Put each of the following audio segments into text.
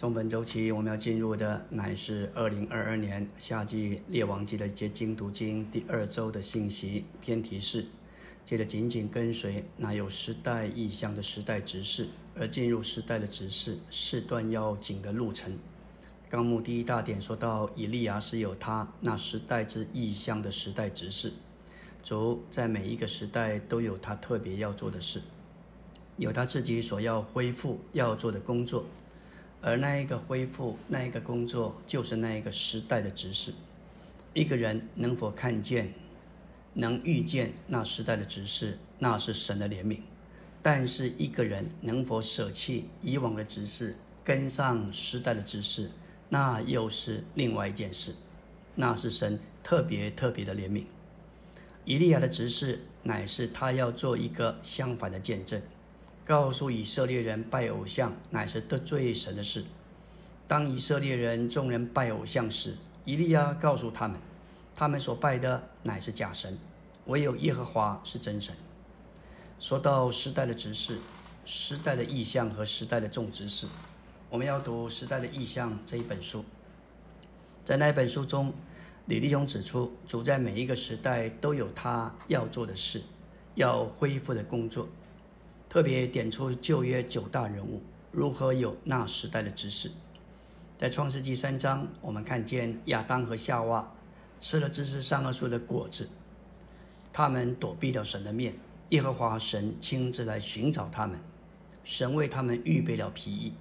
中本周期我们要进入的乃是二零二二年夏季列王记的结晶读经第二周的信息偏题是：接着紧紧跟随那有时代意象的时代指示，而进入时代的指示事段要紧的路程。纲目第一大点说到以利亚是有他那时代之意象的时代指示，主在每一个时代都有他特别要做的事，有他自己所要恢复要做的工作。而那一个恢复，那一个工作，就是那一个时代的指示。一个人能否看见、能遇见那时代的指示，那是神的怜悯；但是一个人能否舍弃以往的指示，跟上时代的指示，那又是另外一件事。那是神特别特别的怜悯。以利亚的指示，乃是他要做一个相反的见证。告诉以色列人拜偶像乃是得罪神的事。当以色列人众人拜偶像时，以利亚告诉他们，他们所拜的乃是假神，唯有耶和华是真神。说到时代的指示、时代的意象和时代的种植事，我们要读《时代的意象》这一本书。在那本书中，李立雄指出，主在每一个时代都有他要做的事，要恢复的工作。特别点出旧约九大人物如何有那时代的知识。在创世纪三章，我们看见亚当和夏娃吃了知识善恶树的果子，他们躲避了神的面，耶和华神亲自来寻找他们，神为他们预备了皮衣，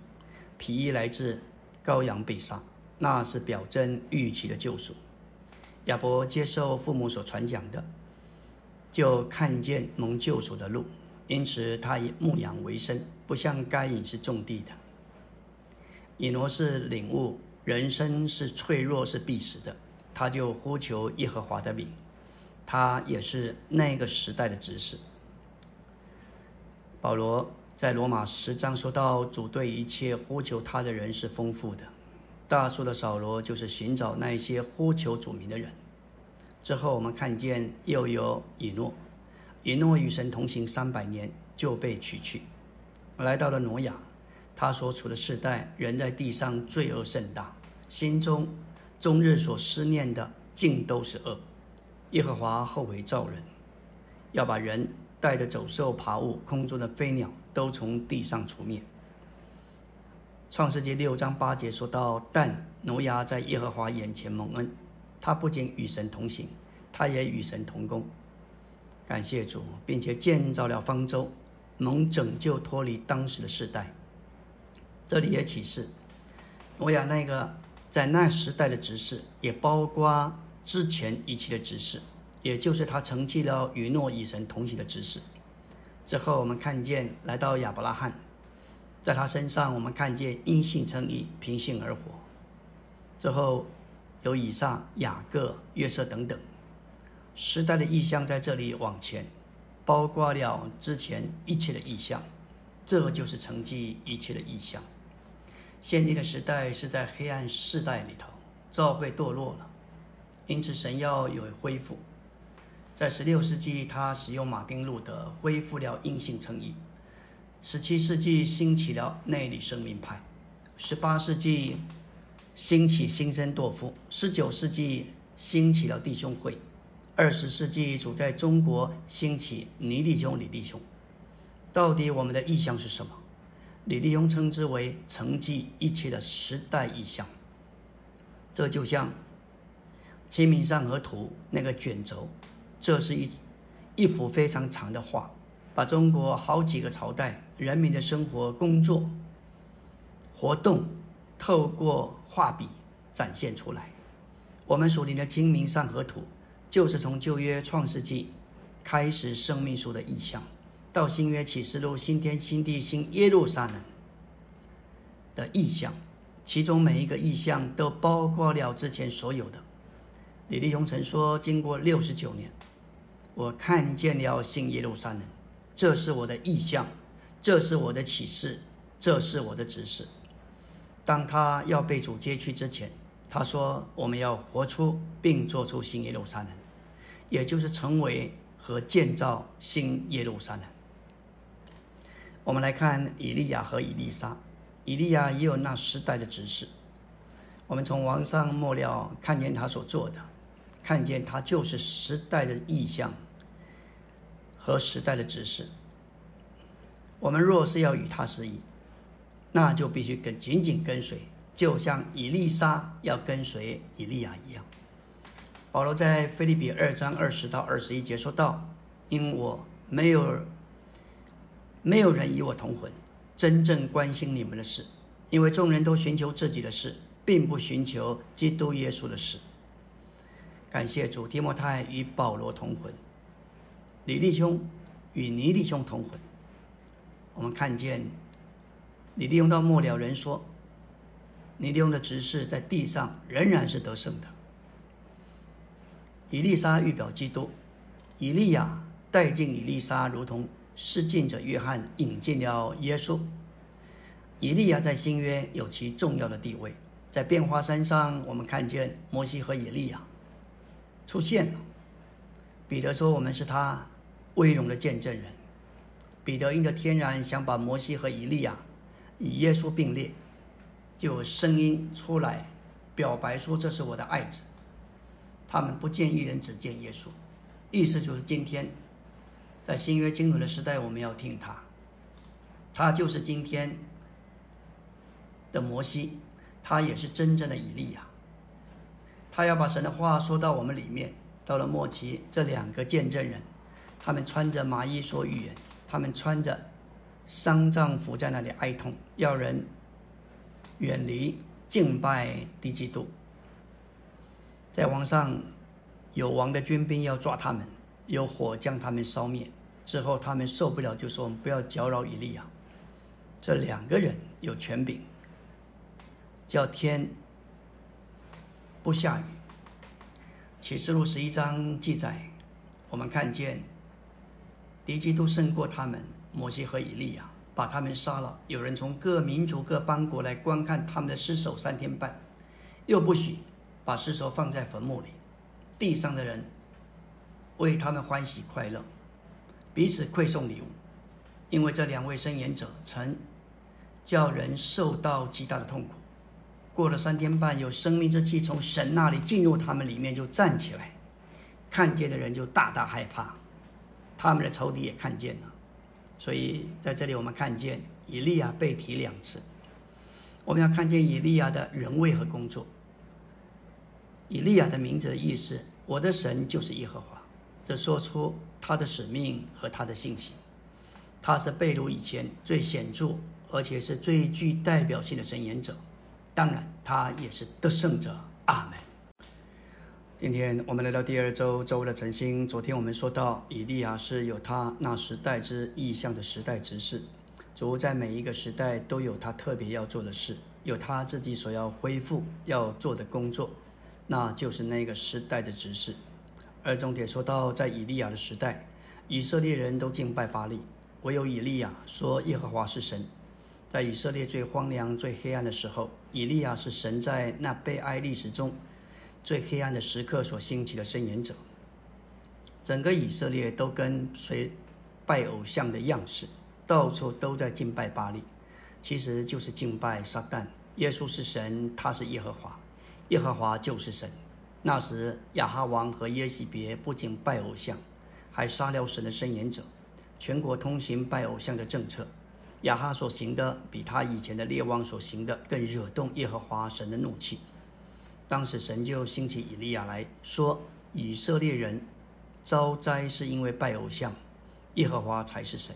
皮衣来自羔羊被杀，那是表征预期的救赎。亚伯接受父母所传讲的，就看见蒙救赎的路。因此，他以牧羊为生，不像该隐是种地的。以挪是领悟人生是脆弱，是必死的，他就呼求耶和华的名。他也是那个时代的执事。保罗在罗马十章说到，主对一切呼求他的人是丰富的。大数的扫罗就是寻找那些呼求主名的人。之后，我们看见又有以诺。以诺与神同行三百年，就被取去，来到了挪亚。他所处的世代，人在地上罪恶甚大，心中终日所思念的尽都是恶。耶和华后悔造人，要把人带着走兽、爬物、空中的飞鸟都从地上除灭。创世纪六章八节说到：但挪亚在耶和华眼前蒙恩，他不仅与神同行，他也与神同工。感谢主，并且建造了方舟，能拯救脱离当时的世代。这里也启示，挪亚那个在那时代的执事，也包括之前一切的执事，也就是他承继了与诺以神同行的执事。之后我们看见来到亚伯拉罕，在他身上我们看见因信称义，凭信而活。之后有以撒、雅各、约瑟等等。时代的意象在这里往前，包括了之前一切的意象，这就是承继一切的意象。现今的时代是在黑暗世代里头，教会堕落了，因此神要有恢复。在十六世纪，他使用马丁路德恢复了阴性称义；十七世纪兴起了内里生命派；十八世纪兴起新生多夫；十九世纪兴起了弟兄会。二十世纪主在中国兴起尼弟兄、李弟兄，到底我们的意向是什么？李弟兄称之为承继一切的时代意向。这就像《清明上河图》那个卷轴，这是一一幅非常长的画，把中国好几个朝代人民的生活、工作、活动，透过画笔展现出来。我们所领的《清明上河图》。就是从旧约创世纪开始生命树的意象，到新约启示录新天新地新耶路撒冷的意象，其中每一个意象都包括了之前所有的。李立雄曾说：“经过六十九年，我看见了新耶路撒冷，这是我的意象，这是我的启示，这是我的指示。当他要被主接去之前。”他说：“我们要活出并做出新耶路撒冷，也就是成为和建造新耶路撒冷。”我们来看以利亚和以利沙。以利亚也有那时代的指示。我们从王上末了看见他所做的，看见他就是时代的意象和时代的指示。我们若是要与他失意，那就必须跟紧紧跟随，就像以利沙要跟随以利亚一样。保罗在菲利比二章二十到二十一节说道：“因我没有没有人与我同魂，真正关心你们的事，因为众人都寻求自己的事。”并不寻求基督耶稣的事。感谢主，提摩太与保罗同魂，李弟兄与尼弟兄同魂。我们看见李弟兄到末了人说，尼弟兄的执事在地上仍然是得胜的。以利沙预表基督，以利亚带进以利沙，如同施浸者约翰引进了耶稣。以利亚在新约有其重要的地位。在变化山上，我们看见摩西和以利亚出现了。彼得说：“我们是他威荣的见证人。”彼得因着天然想把摩西和以利亚与耶稣并列，就有声音出来表白说：“这是我的爱子。”他们不见一人，只见耶稣。意思就是今天在新约经文的时代，我们要听他。他就是今天的摩西。他也是真正的以利亚，他要把神的话说到我们里面。到了末期，这两个见证人，他们穿着麻衣说预言，他们穿着丧葬服在那里哀痛，要人远离敬拜敌基督。在王上有王的军兵要抓他们，有火将他们烧灭。之后他们受不了，就说：“我们不要搅扰以利亚。”这两个人有权柄。叫天不下雨。启示录十一章记载，我们看见敌基督胜过他们，摩西和以利亚把他们杀了。有人从各民族、各邦国来观看他们的尸首三天半，又不许把尸首放在坟墓里。地上的人为他们欢喜快乐，彼此馈送礼物，因为这两位申言者曾叫人受到极大的痛苦。过了三天半，有生命之气从神那里进入他们里面，就站起来，看见的人就大大害怕，他们的仇敌也看见了，所以在这里我们看见以利亚被提两次，我们要看见以利亚的人位和工作。以利亚的名字的意思，我的神就是耶和华，这说出他的使命和他的信息。他是被掳以前最显著，而且是最具代表性的神言者。当然，他也是得胜者。阿门。今天我们来到第二周周的晨星。昨天我们说到，以利亚是有他那时代之意象的时代执事。主在每一个时代都有他特别要做的事，有他自己所要恢复要做的工作，那就是那个时代的执事。而重点说到，在以利亚的时代，以色列人都敬拜巴利，唯有以利亚说耶和华是神。在以色列最荒凉、最黑暗的时候，以利亚是神在那悲哀历史中最黑暗的时刻所兴起的伸言者。整个以色列都跟随拜偶像的样式，到处都在敬拜巴利，其实就是敬拜撒旦。耶稣是神，他是耶和华，耶和华就是神。那时亚哈王和耶喜别不仅拜偶像，还杀了神的伸言者，全国通行拜偶像的政策。亚哈所行的比他以前的列王所行的更惹动耶和华神的怒气。当时神就兴起以利亚来说：“以色列人遭灾是因为拜偶像，耶和华才是神。”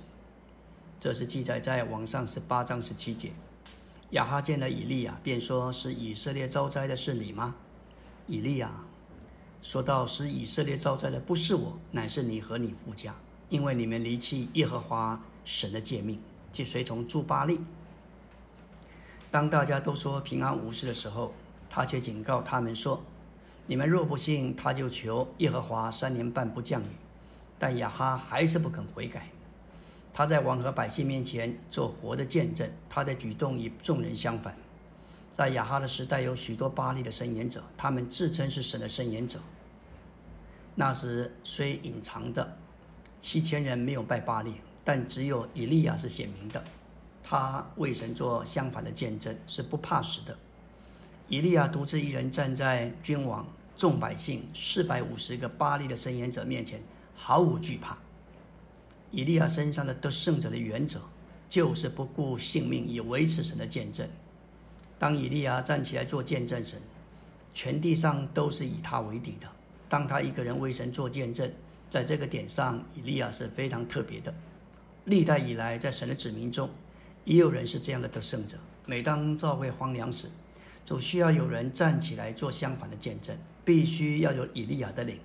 这是记载在网上十八章十七节。亚哈见了以利亚，便说：“是以色列遭灾的是你吗？”以利亚说道：“使以色列遭灾的不是我，乃是你和你父家，因为你们离弃耶和华神的诫命。”即随从朱巴利。当大家都说平安无事的时候，他却警告他们说：“你们若不信，他就求耶和华三年半不降雨。”但亚哈还是不肯悔改。他在王和百姓面前做活的见证，他的举动与众人相反。在亚哈的时代，有许多巴利的申言者，他们自称是神的申言者。那时虽隐藏的七千人没有拜巴利。但只有以利亚是显明的，他为神做相反的见证，是不怕死的。以利亚独自一人站在君王、众百姓四百五十个巴利的伸言者面前，毫无惧怕。以利亚身上的得胜者的原则，就是不顾性命以维持神的见证。当以利亚站起来做见证时，全地上都是以他为敌的。当他一个人为神做见证，在这个点上，以利亚是非常特别的。历代以来，在神的子民中，也有人是这样的得胜者。每当教会荒凉时，总需要有人站起来做相反的见证。必须要有以利亚的灵，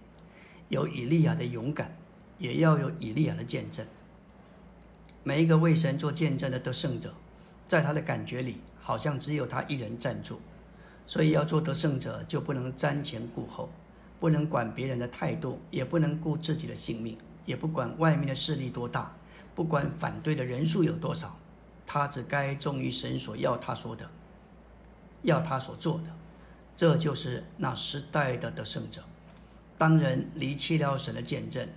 有以利亚的勇敢，也要有以利亚的见证。每一个为神做见证的得胜者，在他的感觉里，好像只有他一人站住。所以要做得胜者，就不能瞻前顾后，不能管别人的态度，也不能顾自己的性命，也不管外面的势力多大，不管反对的人数有多少，他只该忠于神所要他说的，要他所做的。这就是那时代的得胜者。当人离弃了神的见证，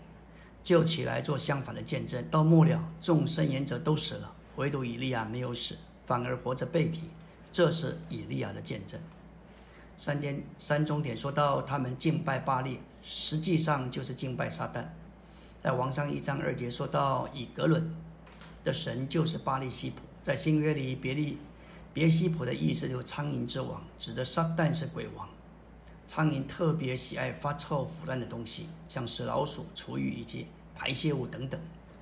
就起来做相反的见证。到末了，众圣言者都死了，唯独以利亚没有死，反而活着被提。这是以利亚的见证。三点三终点说到他们敬拜巴利，实际上就是敬拜撒旦。在王上一章二节说到以格伦的神就是巴利西普。在新约里别利别西卜的意思就是苍蝇之王，指的撒旦是鬼王。苍蝇特别喜爱发臭腐烂的东西，像死老鼠、厨余以及排泄物等等，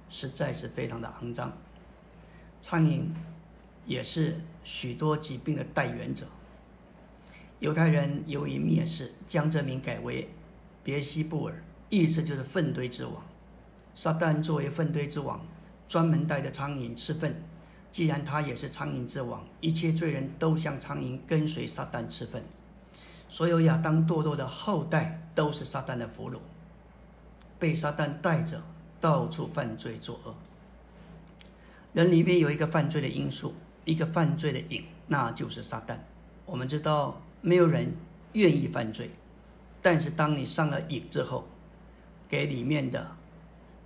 实在是非常的肮脏。苍蝇也是许多疾病的代源者。犹太人由于蔑视，将这名改为别西布尔，意思就是粪堆之王。撒旦作为粪堆之王，专门带着苍蝇吃粪。既然他也是苍蝇之王，一切罪人都像苍蝇跟随撒旦吃粪。所有亚当堕落的后代都是撒旦的俘虏，被撒旦带着到处犯罪作恶。人里面有一个犯罪的因素，一个犯罪的瘾，那就是撒旦。我们知道。没有人愿意犯罪，但是当你上了瘾之后，给里面的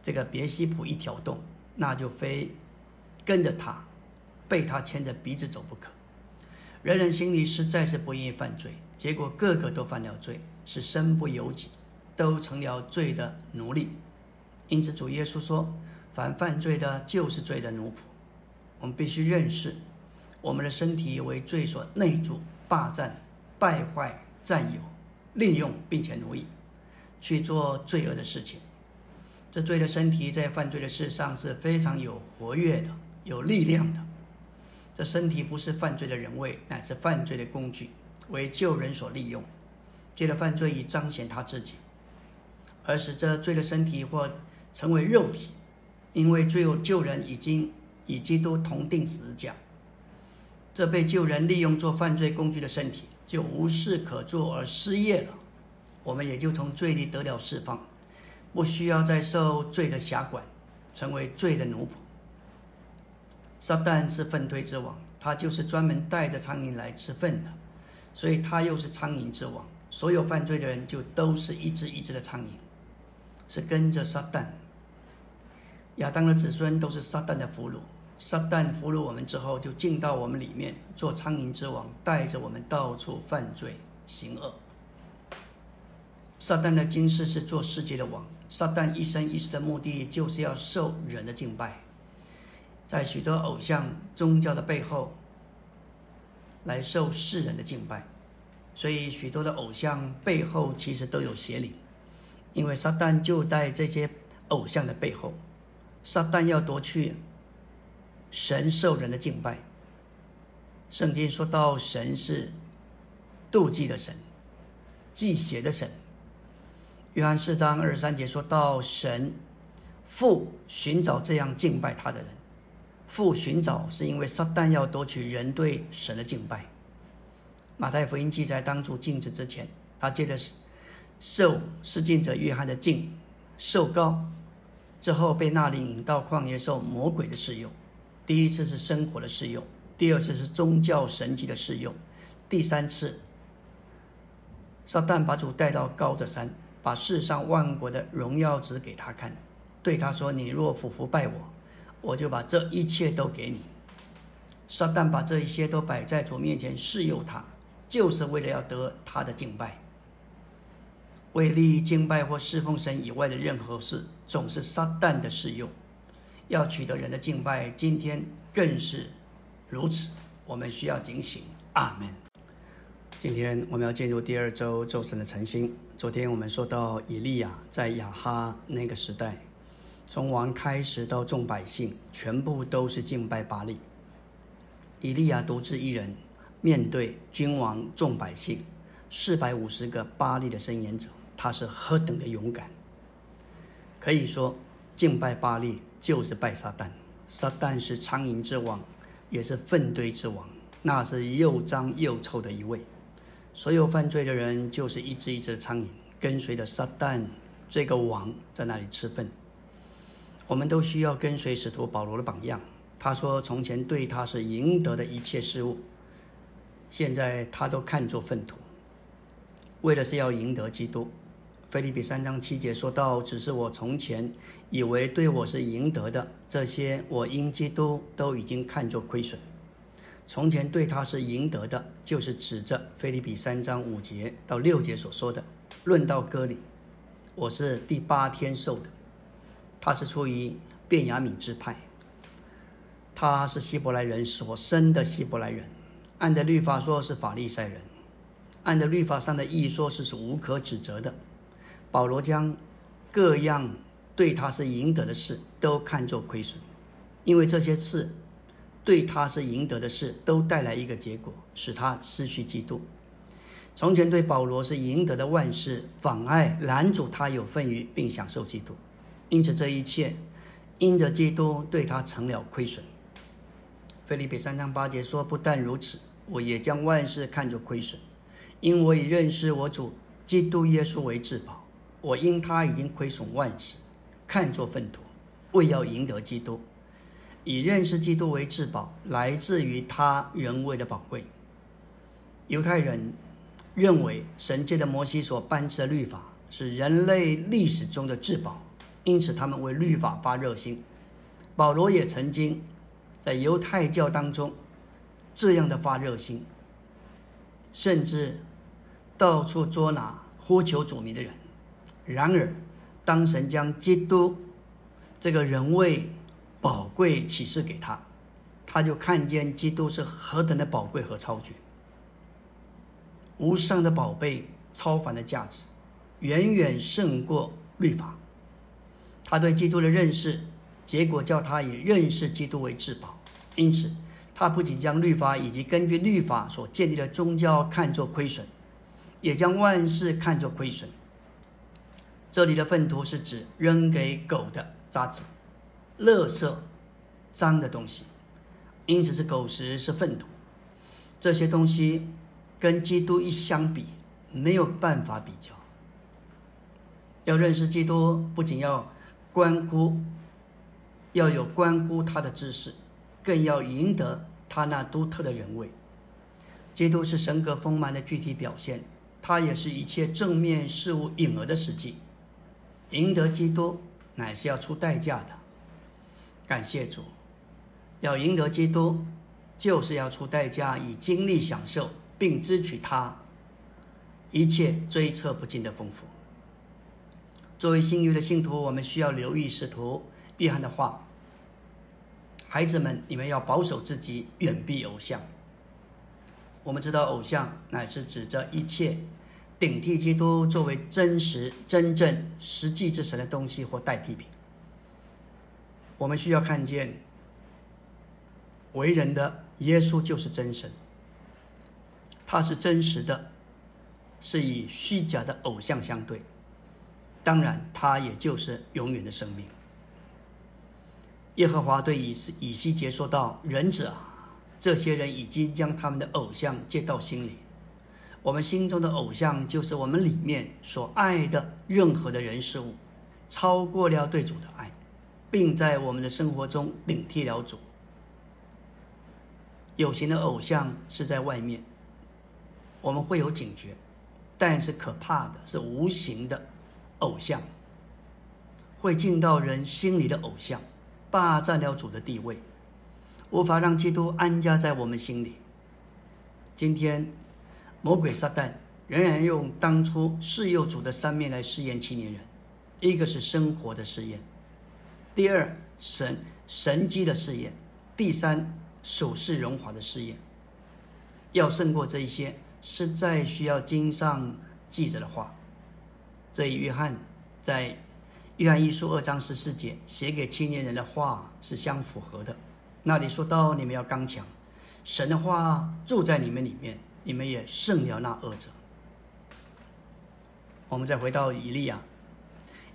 这个别西卜一挑动，那就非跟着他，被他牵着鼻子走不可。人人心里实在是不愿意犯罪，结果个个都犯了罪，是身不由己，都成了罪的奴隶。因此主耶稣说：“凡犯罪的，就是罪的奴仆。”我们必须认识，我们的身体为罪所内住、霸占。败坏、占有、利用，并且奴役，去做罪恶的事情。这罪的身体在犯罪的事上是非常有活跃的、有力量的。这身体不是犯罪的人位，乃是犯罪的工具，为救人所利用。借着犯罪以彰显他自己，而使这罪的身体或成为肉体，因为罪有救人已经与基督同定十字。这被救人利用做犯罪工具的身体。就无事可做而失业了，我们也就从罪里得了释放，不需要再受罪的辖管，成为罪的奴仆。撒旦是粪堆之王，他就是专门带着苍蝇来吃粪的，所以他又是苍蝇之王。所有犯罪的人就都是一只一只的苍蝇，是跟着撒旦。亚当的子孙都是撒旦的俘虏。撒旦俘虏我们之后，就进到我们里面做苍蝇之王，带着我们到处犯罪行恶。撒旦的今世是做世界的王，撒旦一生一世的目的就是要受人的敬拜，在许多偶像宗教的背后来受世人的敬拜，所以许多的偶像背后其实都有邪灵，因为撒旦就在这些偶像的背后，撒旦要夺去。神受人的敬拜。圣经说到神是妒忌的神，忌邪的神。约翰四章二十三节说到神父寻找这样敬拜他的人。父寻找是因为撒旦要夺取人对神的敬拜。马太福音记载，当初禁止之前，他借着受施浸者约翰的敬受膏，之后被那灵引到旷野受魔鬼的试用。第一次是生活的试用，第二次是宗教神迹的试用，第三次，撒旦把主带到高的山，把世上万国的荣耀指给他看，对他说：“你若俯伏拜我，我就把这一切都给你。”撒旦把这一些都摆在主面前试诱他，就是为了要得他的敬拜。为利益敬拜或侍奉神以外的任何事，总是撒旦的试诱。要取得人的敬拜，今天更是如此。我们需要警醒。阿门。今天我们要进入第二周周神的晨星。昨天我们说到以利亚在亚哈那个时代，从王开始到众百姓，全部都是敬拜巴利。以利亚独自一人面对君王众百姓四百五十个巴利的伸言者，他是何等的勇敢！可以说，敬拜巴利就是拜撒旦。撒旦是苍蝇之王，也是粪堆之王，那是又脏又臭的一位。所有犯罪的人就是一只一只的苍蝇，跟随着撒旦这个王在那里吃粪。我们都需要跟随使徒保罗的榜样。他说：“从前对他是赢得的一切事物，现在他都看作粪土，为的是要赢得基督。”菲利比三章七节说到：“只是我从前以为对我是赢得的，这些我因基督都已经看作亏损。”从前对他是赢得的，就是指着菲利比三章五节到六节所说的。论到割礼，我是第八天受的。他是出于便雅悯支派，他是希伯来人所生的希伯来人。按的律法说是法利赛人，按的律法上的意义说是是无可指责的。保罗将各样对他是赢得的事都看作亏损，因为这些事。对他是赢得的事，都带来一个结果，使他失去基督。从前对保罗是赢得的万事，妨碍拦阻他有份于并享受基督。因此这一切，因着基督对他成了亏损。菲利比三章八节说：“不但如此，我也将万事看作亏损，因我已认识我主基督耶稣为至宝。我因他已经亏损万事，看作粪土，为要赢得基督。”以认识基督为至宝，来自于他人为的宝贵。犹太人认为神界的摩西所颁赐的律法是人类历史中的至宝，因此他们为律法发热心。保罗也曾经在犹太教当中这样的发热心，甚至到处捉拿呼求主名的人。然而，当神将基督这个人为宝贵启示给他，他就看见基督是何等的宝贵和超绝，无上的宝贝，超凡的价值，远远胜过律法。他对基督的认识，结果叫他以认识基督为至宝。因此，他不仅将律法以及根据律法所建立的宗教看作亏损，也将万事看作亏损。这里的粪土是指扔给狗的渣子。垃圾、脏的东西，因此是狗食，是粪土。这些东西跟基督一相比，没有办法比较。要认识基督，不仅要关乎要有关乎他的知识，更要赢得他那独特的人味。基督是神格丰满的具体表现，他也是一切正面事物隐而的实际。赢得基督，乃是要出代价的。感谢主，要赢得基督，就是要出代价，以经历享受，并支取他一切追测不尽的丰富。作为新约的信徒，我们需要留意使徒约翰的话：“孩子们，你们要保守自己，远避偶像。”我们知道，偶像乃是指着一切顶替基督作为真实、真正、实际之神的东西或代替品。我们需要看见，为人的耶稣就是真神，他是真实的，是以虚假的偶像相对。当然，他也就是永远的生命。耶和华对以西以西结说道：“人者啊，这些人已经将他们的偶像接到心里。我们心中的偶像，就是我们里面所爱的任何的人事物，超过了对主的爱。”并在我们的生活中顶替了主。有形的偶像是在外面，我们会有警觉；但是可怕的是无形的偶像，会进到人心里的偶像，霸占了主的地位。无法让基督安家在我们心里。今天，魔鬼撒旦仍然用当初试诱主的三面来试验青年人：一个是生活的试验，第二神神机的试验，第三属世荣华的试验。要胜过这一些，实在需要经上记着的话。这与约翰在约翰一书二章十四节写给青年人的话是相符合的。那里说到：“你们要刚强。”神的话住在你们里面，你们也胜了那恶者。我们再回到以利亚，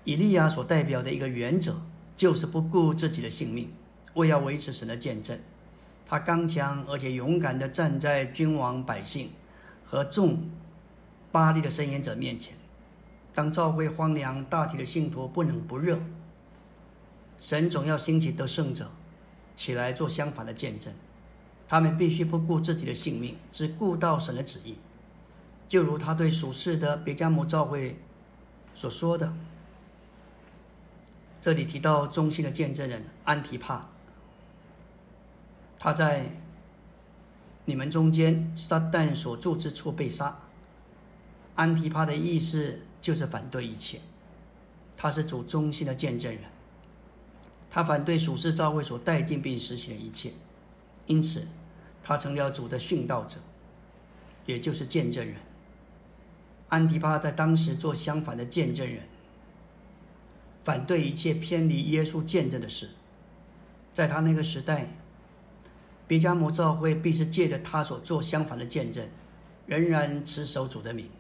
以利亚所代表的一个原则，就是不顾自己的性命，为要维持神的见证。他刚强而且勇敢地站在君王、百姓和众巴利的声言者面前。当教会荒凉，大体的信徒不冷不热，神总要兴起得胜者起来做相反的见证。他们必须不顾自己的性命，只顾到神的旨意。就如他对属世的别加摩教会所说的。这里提到中心的见证人安提帕，他在你们中间撒旦所住之处被杀。安提帕的意思就是反对一切，他是主中心的见证人，他反对属世教会所带进并实行的一切，因此。他成了主的殉道者，也就是见证人。安提帕在当时做相反的见证人，反对一切偏离耶稣见证的事。在他那个时代，别加摩教会必是借着他所做相反的见证，仍然持守主的名，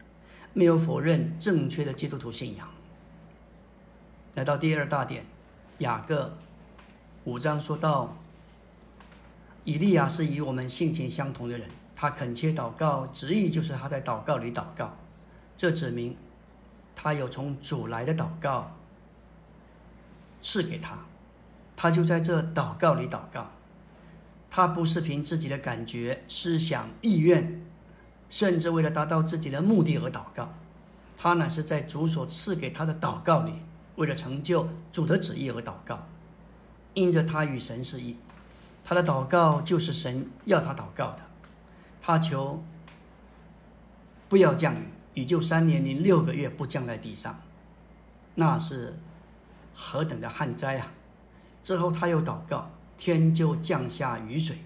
没有否认正确的基督徒信仰。来到第二大点，雅各五章说到。以利亚是与我们性情相同的人，他恳切祷告，旨意就是他在祷告里祷告，这指明他有从主来的祷告赐给他，他就在这祷告里祷告，他不是凭自己的感觉、思想、意愿，甚至为了达到自己的目的而祷告，他乃是在主所赐给他的祷告里，为了成就主的旨意而祷告，因着他与神是一。他的祷告就是神要他祷告的，他求不要降雨，雨就三年零六个月不降在地上，那是何等的旱灾啊！之后他又祷告，天就降下雨水，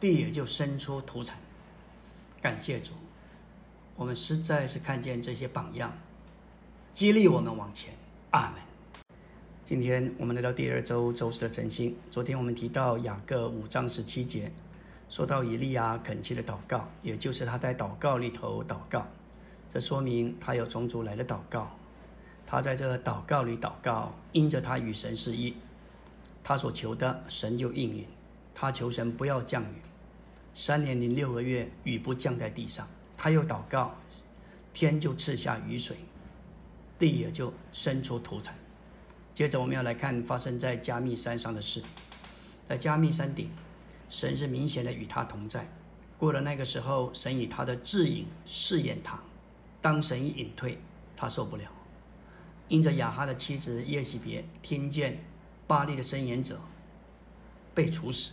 地也就生出土产。感谢主，我们实在是看见这些榜样，激励我们往前。阿门。今天我们来到第二周周四的晨星。昨天我们提到雅各五章十七节，说到以利亚恳切的祷告，也就是他在祷告里头祷告，这说明他有从主来的祷告。他在这祷告里祷告，因着他与神是一，他所求的神就应允。他求神不要降雨，三年零六个月雨不降在地上。他又祷告，天就赐下雨水，地也就生出土产。接着我们要来看发生在加密山上的事。在加密山顶，神是明显的与他同在。过了那个时候，神以他的智引试验他。当神一隐退，他受不了。因着亚哈的妻子耶喜别听见巴利的申言者被处死，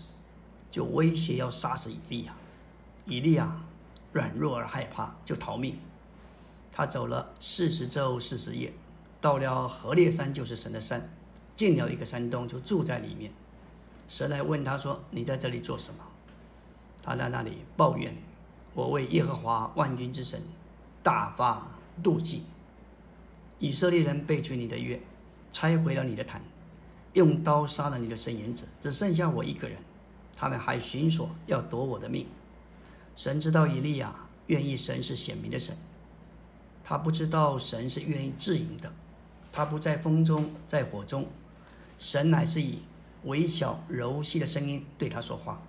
就威胁要杀死以利亚。以利亚软弱而害怕，就逃命。他走了四十周四十夜。到了河烈山，就是神的山，进了一个山洞，就住在里面。神来问他说：“你在这里做什么？”他在那里抱怨：“我为耶和华万军之神大发妒忌。以色列人背弃你的约，拆毁了你的坛，用刀杀了你的圣言者，只剩下我一个人。他们还寻索要夺我的命。”神知道以利亚愿意神是显明的神，他不知道神是愿意自营的。他不在风中，在火中，神乃是以微小柔细的声音对他说话。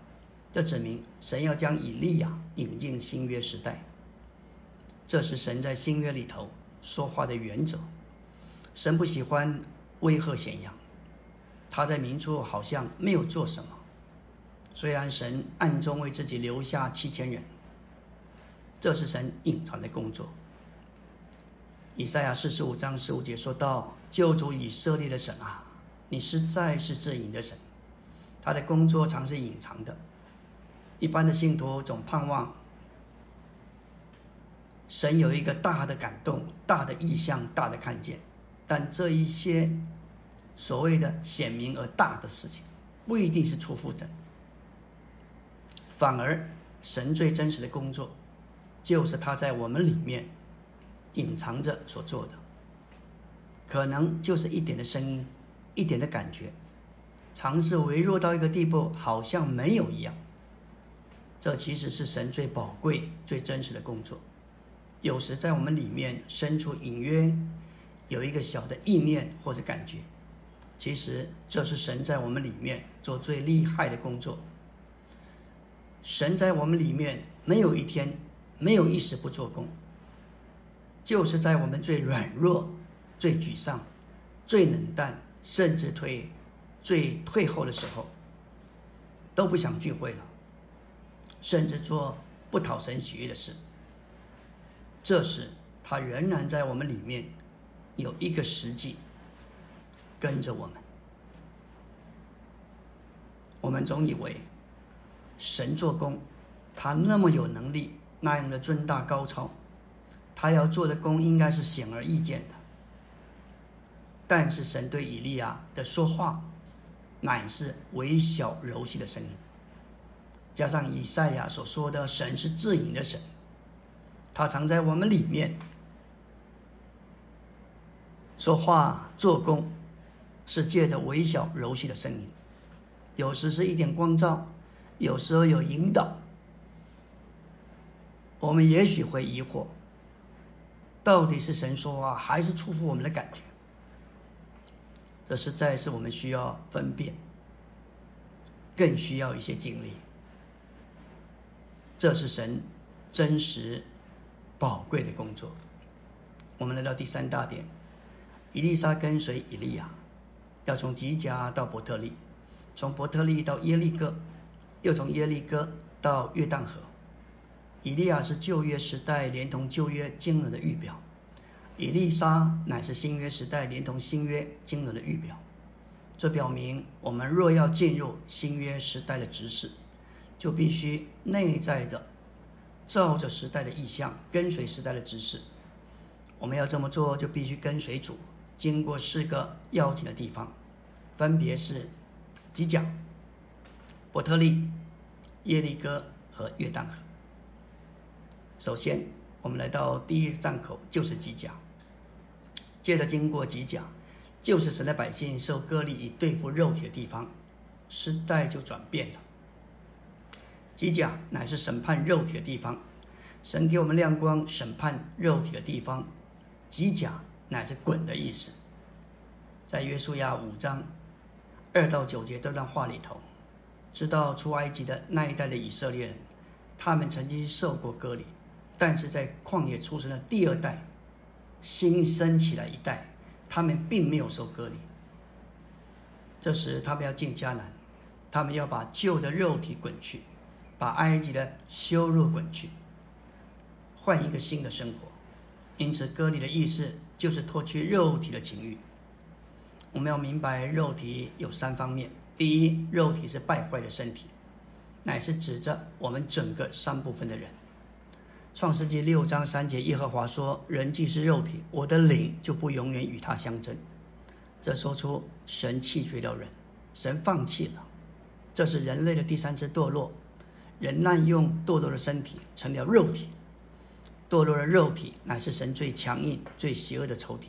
这指明神要将以利亚引进新约时代。这是神在新约里头说话的原则。神不喜欢威吓显扬，他在明处好像没有做什么。虽然神暗中为自己留下七千人，这是神隐藏的工作。以赛亚四十五章十五节说到：“救主以色列的神啊，你实在是自营的神。他的工作常是隐藏的。一般的信徒总盼望神有一个大的感动、大的意向、大的看见，但这一些所谓的显明而大的事情，不一定是出乎神，反而神最真实的工作，就是他在我们里面隐藏着所做的，可能就是一点的声音，一点的感觉。尝试微弱到一个地步，好像没有一样。这其实是神最宝贵、最真实的工作。有时在我们里面深处隐约有一个小的意念或者感觉，其实这是神在我们里面做最厉害的工作。神在我们里面没有一天没有一时不做工，就是在我们最软弱、最沮丧、最冷淡，甚至退。最退后的时候，都不想聚会了，甚至做不讨神喜悦的事。这时，他仍然在我们里面有一个实际跟着我们。我们总以为神做工，他那么有能力，那样的尊大高超，他要做的工应该是显而易见的。但是神对以利亚的说话。乃是微小柔细的声音，加上以赛亚所说的“神是自隐的神”，他藏在我们里面，说话做工是借着微小柔细的声音，有时是一点光照，有时候有引导。我们也许会疑惑，到底是神说话，还是出乎我们的感觉？这实在是我们需要分辨，更需要一些经历。这是神真实宝贵的工作。我们来到第三大点：伊丽莎跟随以利亚，要从吉甲到伯特利，从伯特利到耶利哥，又从耶利哥到约旦河。以利亚是旧约时代连同旧约经纶的预表。以利沙乃是新约时代连同新约经纶的预表，这表明我们若要进入新约时代的执事，就必须内在的照着时代的意向，跟随时代的指示。我们要这么做，就必须跟随主，经过四个要紧的地方，分别是吉甲、伯特利、耶利哥和约旦河。首先，我们来到第一站口，就是吉甲。接着经过吉甲，就是神的百姓受割礼以对付肉体的地方，时代就转变了。吉甲乃是审判肉体的地方，神给我们亮光审判肉体的地方。吉甲乃是滚的意思，在约书亚五章二到九节这段话里头，知道出埃及的那一代的以色列人，他们曾经受过割礼，但是在旷野出生的第二代。新生起来一代，他们并没有受割礼。这时他们要进迦南，他们要把旧的肉体滚去，把埃及的羞辱滚去，换一个新的生活。因此，割礼的意思就是脱去肉体的情欲。我们要明白，肉体有三方面：第一，肉体是败坏的身体，乃是指着我们整个三部分的人。创世纪六章三节，耶和华说：“人既是肉体，我的灵就不永远与他相争。”这说出神弃绝了人，神放弃了。这是人类的第三次堕落，人滥用堕落的身体，成了肉体。堕落的肉体乃是神最强硬、最邪恶的仇敌。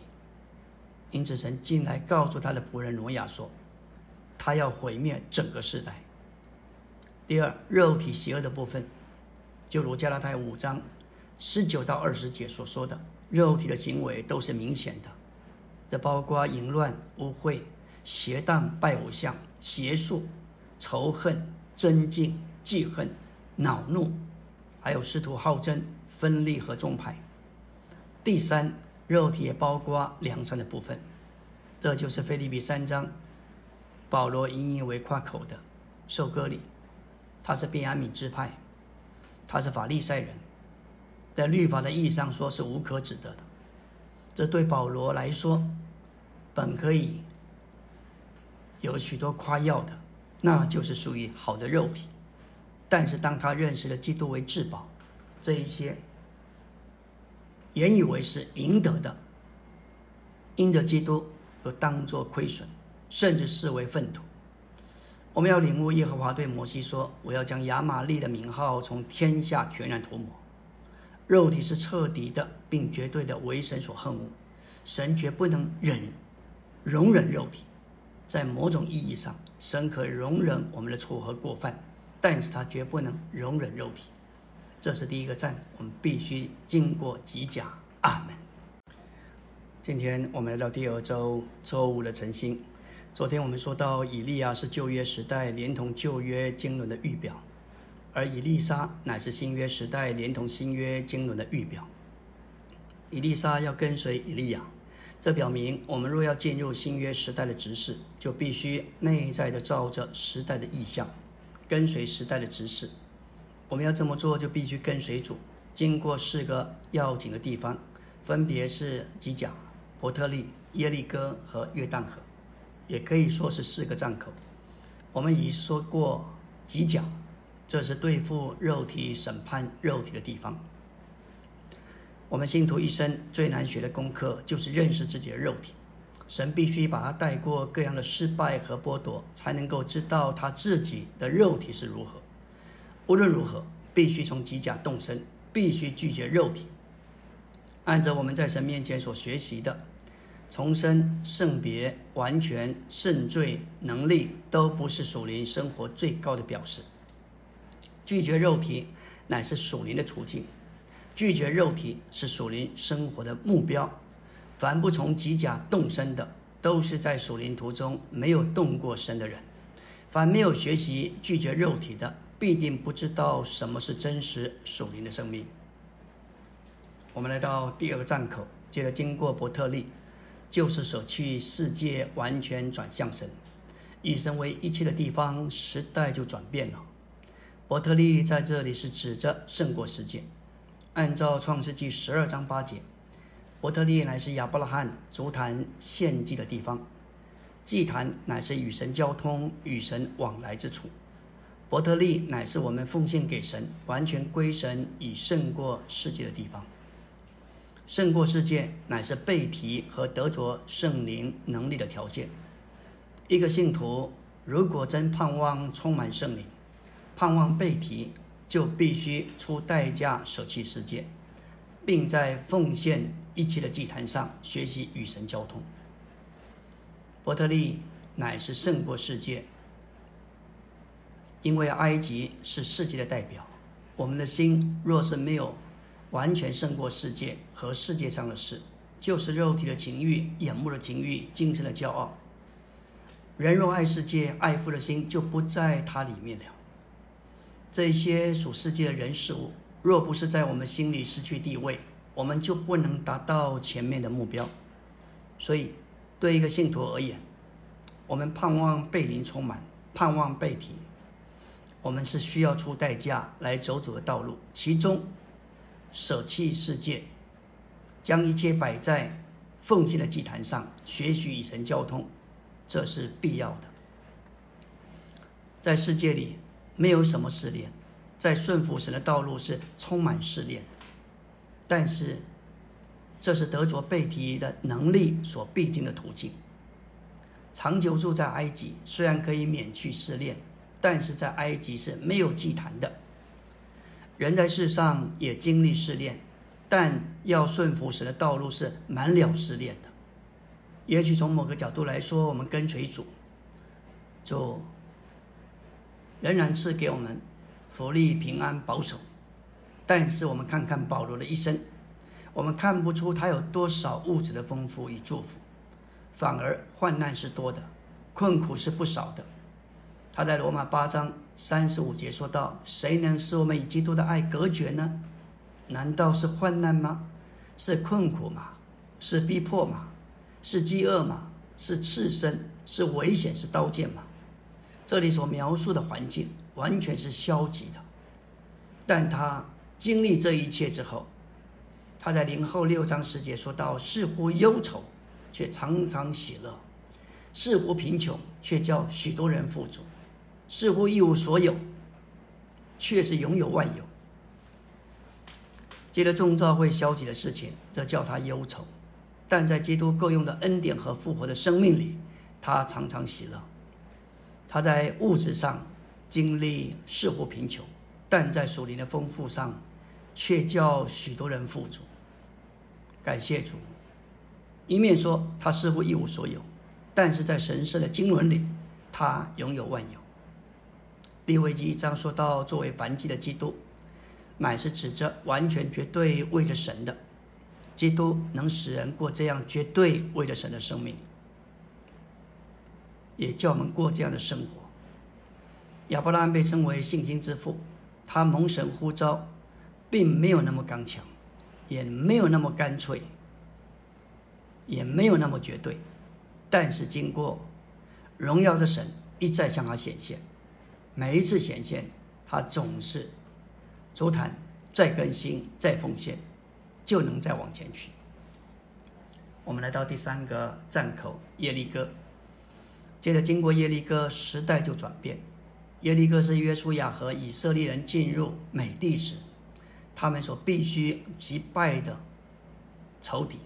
因此，神进来告诉他的仆人挪亚说：“他要毁灭整个世代。”第二，肉体邪恶的部分，就如加拉太五章。十九到二十节所说的肉体的行为都是明显的，这包括淫乱、污秽、邪荡、拜偶像、邪术、仇恨、尊敬、记恨、恼怒，还有试图好争、分立和众派。第三，肉体也包括良善的部分，这就是腓利比三章保罗引以为夸口的受割礼，他是便雅悯支派，他是法利赛人。在律法的意义上说是无可指责的，这对保罗来说本可以有许多夸耀的，那就是属于好的肉体。但是当他认识了基督为至宝，这一些原以为是赢得的，因着基督又当作亏损，甚至视为粪土。我们要领悟耶和华对摩西说：“我要将亚玛利的名号从天下全然涂抹。”肉体是彻底的，并绝对的为神所恨恶。神绝不能忍容忍肉体。在某种意义上，神可容忍我们的错和过犯，但是他绝不能容忍肉体。这是第一个站，我们必须经过极甲。阿门。今天我们来到第二周周五的晨星。昨天我们说到，以利亚是旧约时代连同旧约经纶的预表。而以利沙乃是新约时代连同新约经纶的预表。以利沙要跟随以利亚，这表明我们若要进入新约时代的执事，就必须内在的照着时代的意象，跟随时代的执事。我们要这么做，就必须跟随主，经过四个要紧的地方，分别是吉甲、伯特利、耶利哥和约旦河，也可以说是四个站口。我们已说过吉甲。这是对付肉体、审判肉体的地方。我们信徒一生最难学的功课，就是认识自己的肉体。神必须把他带过各样的失败和剥夺，才能够知道他自己的肉体是如何。无论如何，必须从机甲动身，必须拒绝肉体。按照我们在神面前所学习的，重生、圣别、完全、圣罪、能力，都不是属灵生活最高的表示。拒绝肉体乃是属灵的途径，拒绝肉体是属灵生活的目标。凡不从极甲动身的，都是在属灵途中没有动过身的人。凡没有学习拒绝肉体的，必定不知道什么是真实属灵的生命。我们来到第二个站口，接着经过伯特利，就是舍弃世界，完全转向神，以神为一切的地方，时代就转变了。伯特利在这里是指着胜过世界。按照创世纪十二章八节，伯特利乃是亚伯拉罕足坛献祭的地方，祭坛乃是与神交通、与神往来之处。伯特利乃是我们奉献给神、完全归神以胜过世界的地方。胜过世界乃是被提和得着圣灵能力的条件。一个信徒如果真盼望充满圣灵，盼望被提，就必须出代价舍弃世界，并在奉献一切的祭坛上学习与神交通。伯特利乃是胜过世界，因为埃及是世界的代表。我们的心若是没有完全胜过世界和世界上的事，就是肉体的情欲、眼目的情欲、精神的骄傲。人若爱世界、爱父的心就不在它里面了。这些属世界的人事物，若不是在我们心里失去地位，我们就不能达到前面的目标。所以，对一个信徒而言，我们盼望被灵充满，盼望被提，我们是需要出代价来走主的道路。其中，舍弃世界，将一切摆在奉献的祭坛上，学习与神交通，这是必要的。在世界里。没有什么试炼，在顺服神的道路是充满试炼，但是这是得着被提的能力所必经的途径。长久住在埃及，虽然可以免去试炼，但是在埃及是没有祭坛的。人在世上也经历试炼，但要顺服神的道路是满了试炼的。也许从某个角度来说，我们跟随主，就。仍然赐给我们福利、平安、保守，但是我们看看保罗的一生，我们看不出他有多少物质的丰富与祝福，反而患难是多的，困苦是不少的。他在罗马八章三十五节说道：“谁能使我们与基督的爱隔绝呢？难道是患难吗？是困苦吗？是逼迫吗？是饥饿吗？是刺身？是危险？是刀剑吗？”这里所描述的环境完全是消极的，但他经历这一切之后，他在零后六章十节说到：似乎忧愁，却常常喜乐；似乎贫穷，却叫许多人富足；似乎一无所有，却是拥有万有。接着众召会消极的事情，则叫他忧愁；但在基督够用的恩典和复活的生命里，他常常喜乐。他在物质上经历似乎贫穷，但在属灵的丰富上，却叫许多人富足。感谢主！一面说他似乎一无所有，但是在神圣的经纶里，他拥有万有。利未记一章说到，作为凡祭的基督。乃是指着完全绝对为着神的基督，能使人过这样绝对为着神的生命，也叫我们过这样的生活。亚伯拉罕被称为信心之父，他蒙神呼召，并没有那么刚强，也没有那么干脆，也没有那么绝对，但是经过荣耀的神一再向他显现，每一次显现，他总是。足坛再更新再奉献，就能再往前去。我们来到第三个站口耶利哥，接着经过耶利哥，时代就转变。耶利哥是约书亚和以色列人进入美地时，他们所必须击败的仇敌，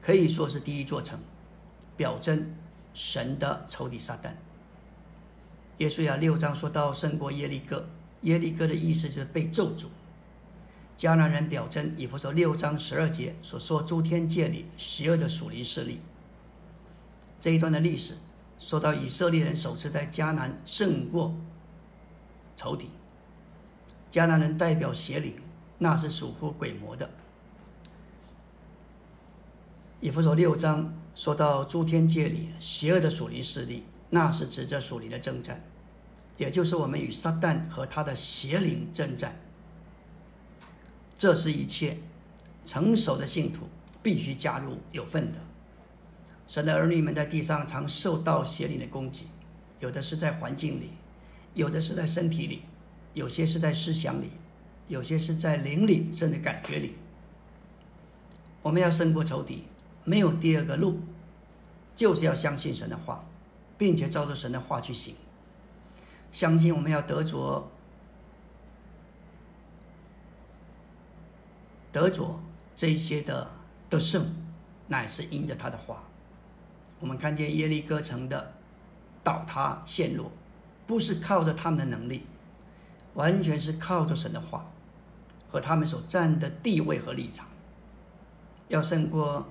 可以说是第一座城，表征神的仇敌撒旦。耶稣亚六章说到胜过耶利哥。耶利哥的意思就是被咒诅。迦南人表征以弗所六章十二节所说诸天界里邪恶的属灵势力。这一段的历史说到以色列人首次在迦南胜过仇敌。迦南人代表邪灵，那是属乎鬼魔的。以弗所六章说到诸天界里邪恶的属灵势力，那是指着属灵的征战。也就是我们与撒旦和他的邪灵征战，这是一切成熟的信徒必须加入有份的。神的儿女们在地上常受到邪灵的攻击，有的是在环境里，有的是在身体里，有些是在思想里，有些是在灵里，甚至感觉里。我们要胜过仇敌，没有第二个路，就是要相信神的话，并且照着神的话去行。相信我们要得着，得着这些的得胜，乃是因着他的话。我们看见耶利哥城的倒塌陷落，不是靠着他们的能力，完全是靠着神的话和他们所占的地位和立场。要胜过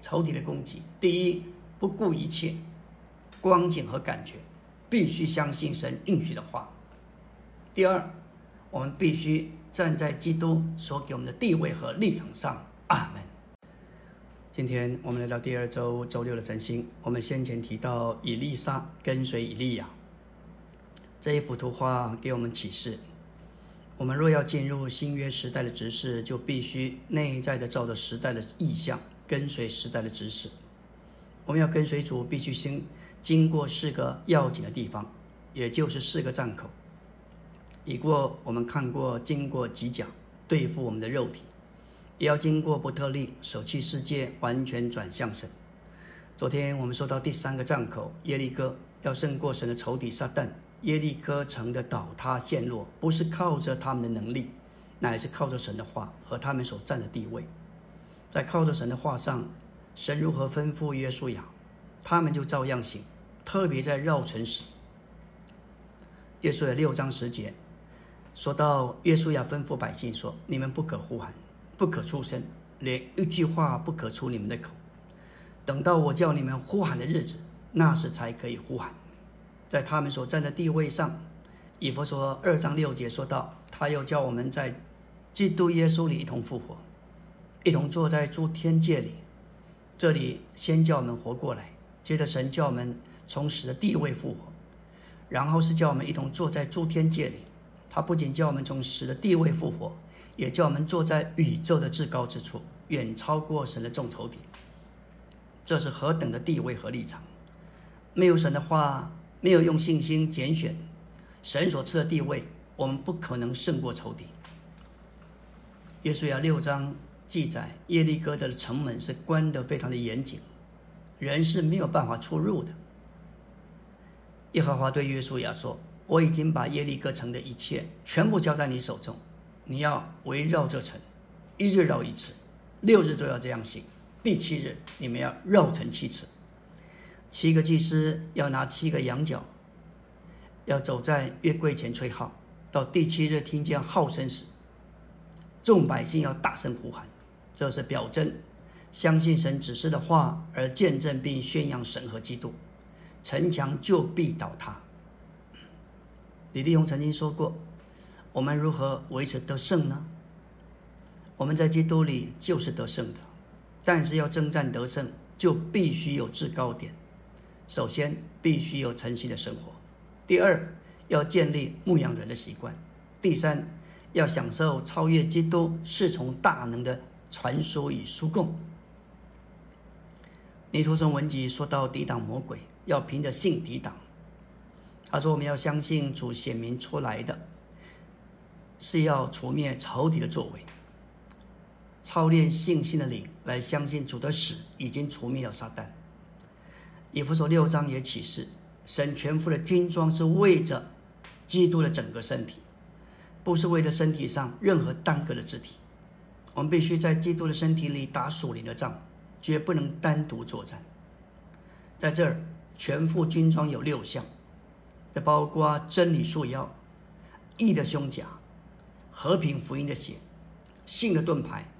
仇敌的攻击，第一不顾一切光景和感觉。必须相信神应许的话。第二，我们必须站在基督所给我们的地位和立场上。阿门。今天我们来到第二周周六的晨星。我们先前提到以利沙跟随以利亚这一幅图画给我们启示：我们若要进入新约时代的执事，就必须内在的照着时代的意象，跟随时代的指示。我们要跟随主，必须先。经过四个要紧的地方，也就是四个站口。已过我们看过，经过几讲对付我们的肉体，也要经过伯特利舍弃世界，完全转向神。昨天我们说到第三个站口耶利哥，要胜过神的仇敌撒旦。耶利哥城的倒塌陷落，不是靠着他们的能力，乃是靠着神的话和他们所占的地位。在靠着神的话上，神如何吩咐约书亚，他们就照样行。特别在绕城时，约书亚六章十节说到，耶稣亚吩咐百姓说：“你们不可呼喊，不可出声，连一句话不可出你们的口。等到我叫你们呼喊的日子，那时才可以呼喊。”在他们所站的地位上，以弗所二章六节说到，他又叫我们在基督耶稣里一同复活，一同坐在诸天界里。这里先叫我们活过来，接着神叫我们。从死的地位复活，然后是叫我们一同坐在诸天界里。他不仅叫我们从死的地位复活，也叫我们坐在宇宙的至高之处，远超过神的众头顶。这是何等的地位和立场！没有神的话，没有用信心拣选神所赐的地位，我们不可能胜过仇敌。耶稣亚六章记载，耶利哥的城门是关得非常的严谨，人是没有办法出入的。耶和华对约书亚说：“我已经把耶利哥城的一切全部交在你手中，你要围绕这城，一日绕一次，六日都要这样行。第七日，你们要绕城七次。七个祭司要拿七个羊角，要走在月柜前吹号。到第七日听见号声时，众百姓要大声呼喊，这是表征相信神指示的话而见证并宣扬神和基督，城墙就必倒塌。李立宏曾经说过：“我们如何维持得胜呢？我们在基督里就是得胜的，但是要征战得胜，就必须有制高点。首先，必须有诚信的生活；第二，要建立牧羊人的习惯；第三，要享受超越基督侍从大能的传说与书供。”尼托生文集说到抵挡魔鬼，要凭着信抵挡。他说：“我们要相信主显明出来的，是要除灭仇敌的作为，操练信心的灵来相信主的死已经除灭了撒旦。”以弗所六章也启示，神全副的军装是为着基督的整个身体，不是为了身体上任何单个的肢体。我们必须在基督的身体里打属灵的仗，绝不能单独作战。在这儿，全副军装有六项。这包括真理束腰、义的胸甲、和平福音的血、信的盾牌、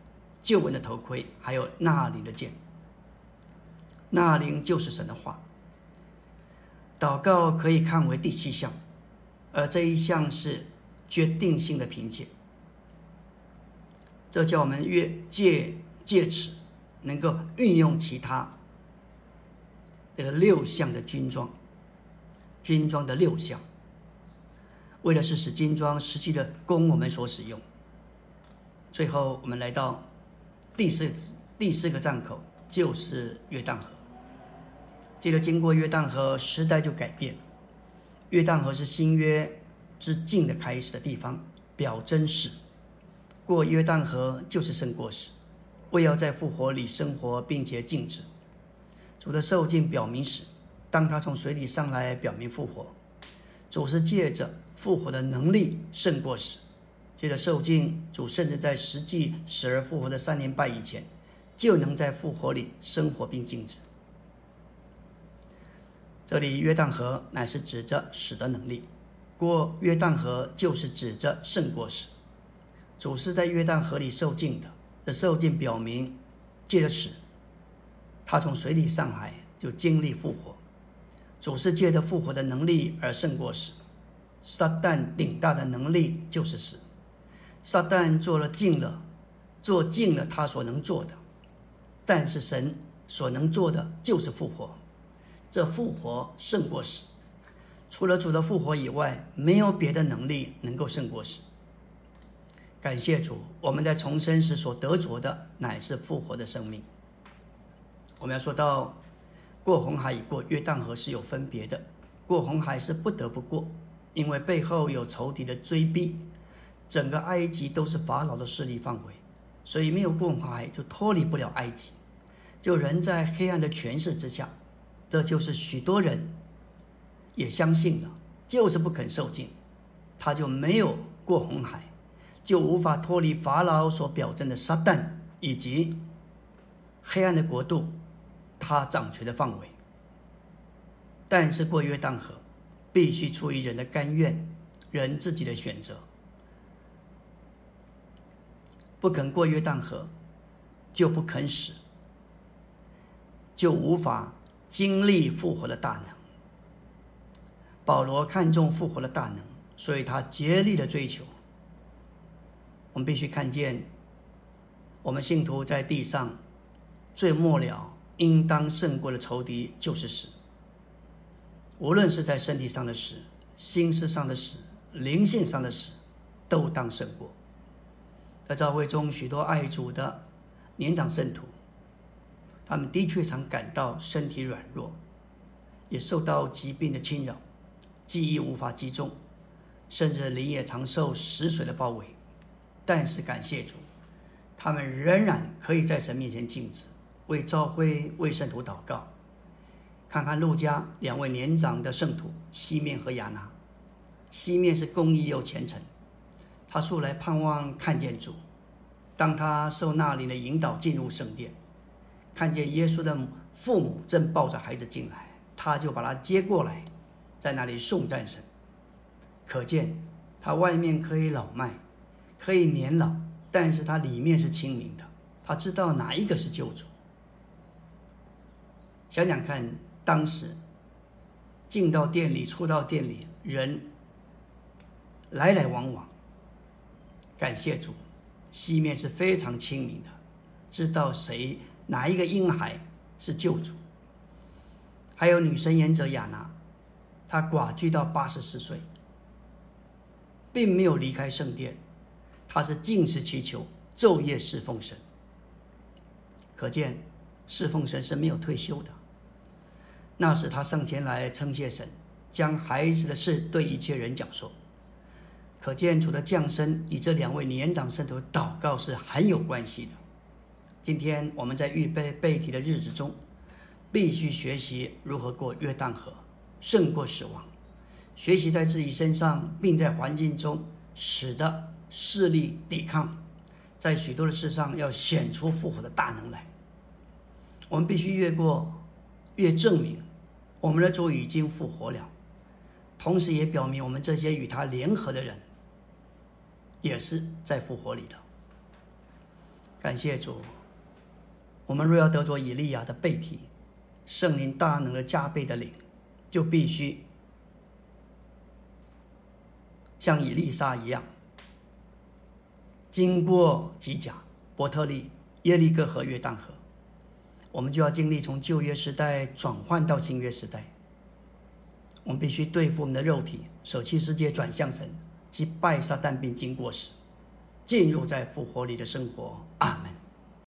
救恩的头盔，还有纳灵的剑。纳灵就是神的话。祷告可以看为第七项，而这一项是决定性的凭借。这叫我们越借借此能够运用其他这个六项的军装。军装的六项，为的是使军装实际的供我们所使用。最后，我们来到第四第四个站口，就是约旦河。记得经过约旦河，时代就改变。约旦河是新约之境的开始的地方，表真实。过约旦河就是胜过死，为要在复活里生活，并且静止。主的受尽表明死。当他从水里上来，表明复活，主是借着复活的能力胜过死，借着受尽主甚至在实际死而复活的三年半以前，就能在复活里生活并静止。这里约旦河乃是指着死的能力，过约旦河就是指着胜过死。主是在约旦河里受尽的，这受尽表明借着死，他从水里上来就经历复活。主是借着复活的能力而胜过死，撒旦顶大的能力就是死。撒旦做了尽了，做尽了他所能做的，但是神所能做的就是复活。这复活胜过死，除了主的复活以外，没有别的能力能够胜过死。感谢主，我们在重生时所得着的乃是复活的生命。我们要说到。过红海与过约旦河是有分别的。过红海是不得不过，因为背后有仇敌的追逼，整个埃及都是法老的势力范围，所以没有过红海就脱离不了埃及，就人在黑暗的权势之下。这就是许多人也相信了，就是不肯受尽，他就没有过红海，就无法脱离法老所表征的撒旦以及黑暗的国度。他掌权的范围，但是过约旦河必须出于人的甘愿，人自己的选择。不肯过约旦河，就不肯死，就无法经历复活的大能。保罗看重复活的大能，所以他竭力的追求。我们必须看见，我们信徒在地上最末了。应当胜过的仇敌就是死。无论是在身体上的死、心思上的死、灵性上的死，都当胜过。在教会中，许多爱主的年长圣徒，他们的确常感到身体软弱，也受到疾病的侵扰，记忆无法集中，甚至灵也常受死水的包围。但是感谢主，他们仍然可以在神面前静止。为召会、为圣徒祷告。看看陆家两位年长的圣徒西面和亚拿，西面是公义又虔诚，他素来盼望看见主。当他受那里的引导进入圣殿，看见耶稣的父母正抱着孩子进来，他就把他接过来，在那里颂赞神。可见他外面可以老迈，可以年老，但是他里面是清明的。他知道哪一个是救主。想想看，当时进到店里、出到店里，人来来往往。感谢主。西面是非常清明的，知道谁哪一个婴孩是救主。还有女神言者雅娜，她寡居到八十四岁，并没有离开圣殿，她是尽食祈求，昼夜侍奉神。可见侍奉神是没有退休的。那时他上前来称谢神，将孩子的事对一切人讲说。可见主的降生与这两位年长圣徒祷告是很有关系的。今天我们在预备背题的日子中，必须学习如何过约旦河，胜过死亡；学习在自己身上，并在环境中使得势力抵抗，在许多的事上要显出复活的大能来。我们必须越过，越证明我们的主已经复活了，同时也表明我们这些与他联合的人。也是在复活里的。感谢主，我们若要得着以利亚的背体，圣灵大能的加倍的领，就必须像以利沙一样，经过吉甲、伯特利、耶利哥和约旦河，我们就要经历从旧约时代转换到新约时代。我们必须对付我们的肉体，舍弃世界，转向神。击败撒旦并经过时，进入在复活里的生活。阿门。